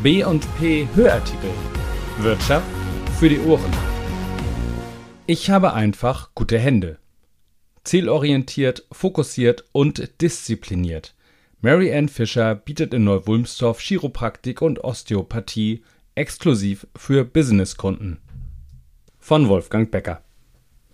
B&P Hörartikel. Wirtschaft für die Ohren. Ich habe einfach gute Hände. Zielorientiert, fokussiert und diszipliniert. Mary Ann Fischer bietet in Neuwulmstorf Chiropraktik und Osteopathie exklusiv für Businesskunden. Von Wolfgang Becker.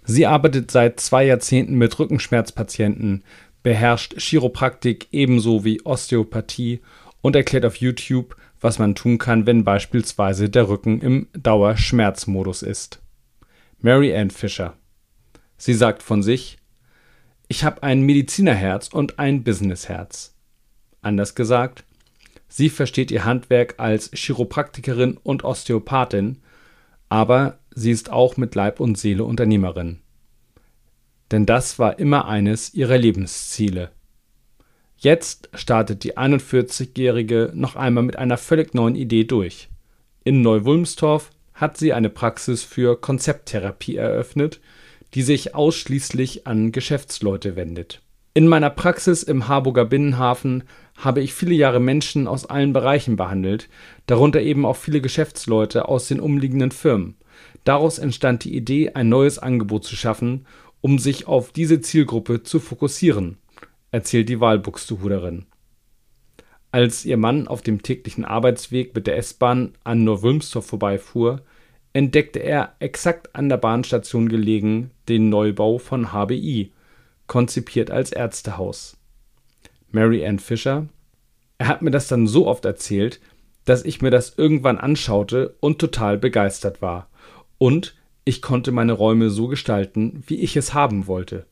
Sie arbeitet seit zwei Jahrzehnten mit Rückenschmerzpatienten, beherrscht Chiropraktik ebenso wie Osteopathie und erklärt auf YouTube, was man tun kann, wenn beispielsweise der Rücken im Dauerschmerzmodus ist. Mary Ann Fisher. Sie sagt von sich, ich habe ein Medizinerherz und ein Businessherz. Anders gesagt, sie versteht ihr Handwerk als Chiropraktikerin und Osteopathin, aber sie ist auch mit Leib und Seele Unternehmerin. Denn das war immer eines ihrer Lebensziele. Jetzt startet die 41-Jährige noch einmal mit einer völlig neuen Idee durch. In Neuwulmstorf hat sie eine Praxis für Konzepttherapie eröffnet, die sich ausschließlich an Geschäftsleute wendet. In meiner Praxis im Harburger Binnenhafen habe ich viele Jahre Menschen aus allen Bereichen behandelt, darunter eben auch viele Geschäftsleute aus den umliegenden Firmen. Daraus entstand die Idee, ein neues Angebot zu schaffen, um sich auf diese Zielgruppe zu fokussieren erzählt die Walbuxtehuderin. Als ihr Mann auf dem täglichen Arbeitsweg mit der S-Bahn an Neuwülmstorf vorbeifuhr, entdeckte er exakt an der Bahnstation gelegen den Neubau von HBI, konzipiert als Ärztehaus. Mary Ann Fisher Er hat mir das dann so oft erzählt, dass ich mir das irgendwann anschaute und total begeistert war. Und ich konnte meine Räume so gestalten, wie ich es haben wollte.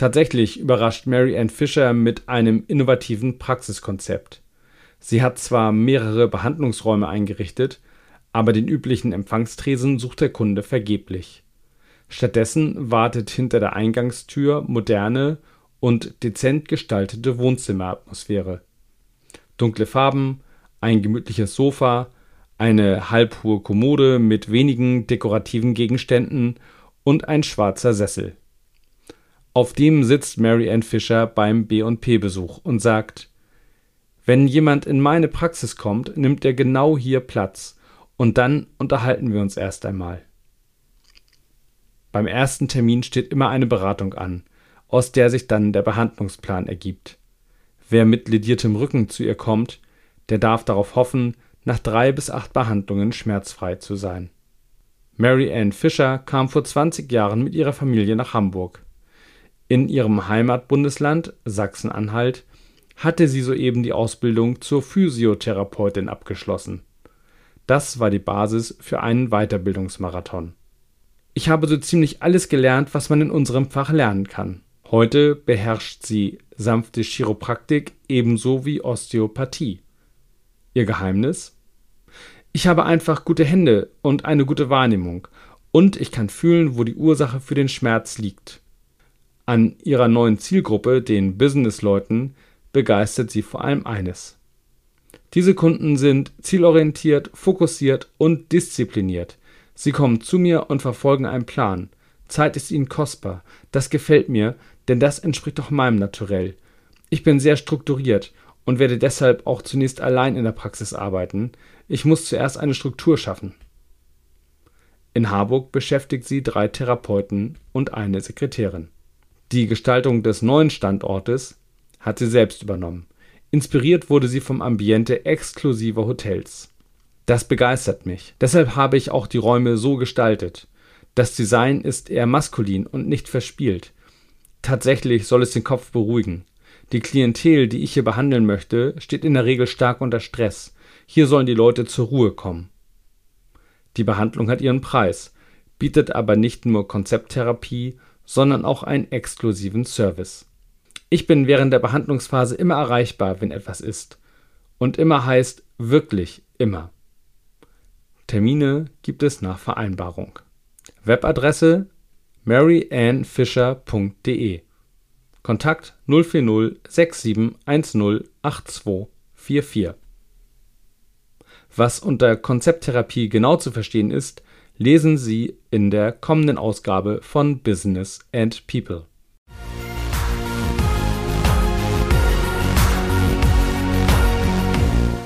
Tatsächlich überrascht Mary Ann Fisher mit einem innovativen Praxiskonzept. Sie hat zwar mehrere Behandlungsräume eingerichtet, aber den üblichen Empfangstresen sucht der Kunde vergeblich. Stattdessen wartet hinter der Eingangstür moderne und dezent gestaltete Wohnzimmeratmosphäre. Dunkle Farben, ein gemütliches Sofa, eine halbhohe Kommode mit wenigen dekorativen Gegenständen und ein schwarzer Sessel. Auf dem sitzt Mary Ann Fisher beim B&P-Besuch und sagt, wenn jemand in meine Praxis kommt, nimmt er genau hier Platz und dann unterhalten wir uns erst einmal. Beim ersten Termin steht immer eine Beratung an, aus der sich dann der Behandlungsplan ergibt. Wer mit lediertem Rücken zu ihr kommt, der darf darauf hoffen, nach drei bis acht Behandlungen schmerzfrei zu sein. Mary Ann Fisher kam vor 20 Jahren mit ihrer Familie nach Hamburg. In ihrem Heimatbundesland Sachsen-Anhalt hatte sie soeben die Ausbildung zur Physiotherapeutin abgeschlossen. Das war die Basis für einen Weiterbildungsmarathon. Ich habe so ziemlich alles gelernt, was man in unserem Fach lernen kann. Heute beherrscht sie sanfte Chiropraktik ebenso wie Osteopathie. Ihr Geheimnis? Ich habe einfach gute Hände und eine gute Wahrnehmung und ich kann fühlen, wo die Ursache für den Schmerz liegt. An ihrer neuen Zielgruppe, den Businessleuten, begeistert sie vor allem eines. Diese Kunden sind zielorientiert, fokussiert und diszipliniert. Sie kommen zu mir und verfolgen einen Plan. Zeit ist ihnen kostbar. Das gefällt mir, denn das entspricht auch meinem Naturell. Ich bin sehr strukturiert und werde deshalb auch zunächst allein in der Praxis arbeiten. Ich muss zuerst eine Struktur schaffen. In Harburg beschäftigt sie drei Therapeuten und eine Sekretärin. Die Gestaltung des neuen Standortes hat sie selbst übernommen. Inspiriert wurde sie vom Ambiente exklusiver Hotels. Das begeistert mich. Deshalb habe ich auch die Räume so gestaltet. Das Design ist eher maskulin und nicht verspielt. Tatsächlich soll es den Kopf beruhigen. Die Klientel, die ich hier behandeln möchte, steht in der Regel stark unter Stress. Hier sollen die Leute zur Ruhe kommen. Die Behandlung hat ihren Preis, bietet aber nicht nur Konzepttherapie, sondern auch einen exklusiven Service. Ich bin während der Behandlungsphase immer erreichbar, wenn etwas ist. Und immer heißt wirklich immer. Termine gibt es nach Vereinbarung. Webadresse maryannfischer.de Kontakt 040 6710 8244. Was unter Konzepttherapie genau zu verstehen ist, lesen Sie in der kommenden Ausgabe von Business and People.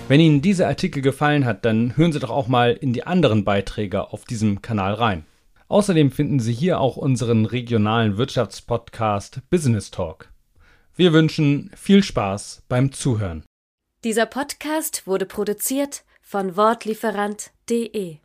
Wenn Ihnen dieser Artikel gefallen hat, dann hören Sie doch auch mal in die anderen Beiträge auf diesem Kanal rein. Außerdem finden Sie hier auch unseren regionalen Wirtschaftspodcast Business Talk. Wir wünschen viel Spaß beim Zuhören. Dieser Podcast wurde produziert von Wortlieferant.de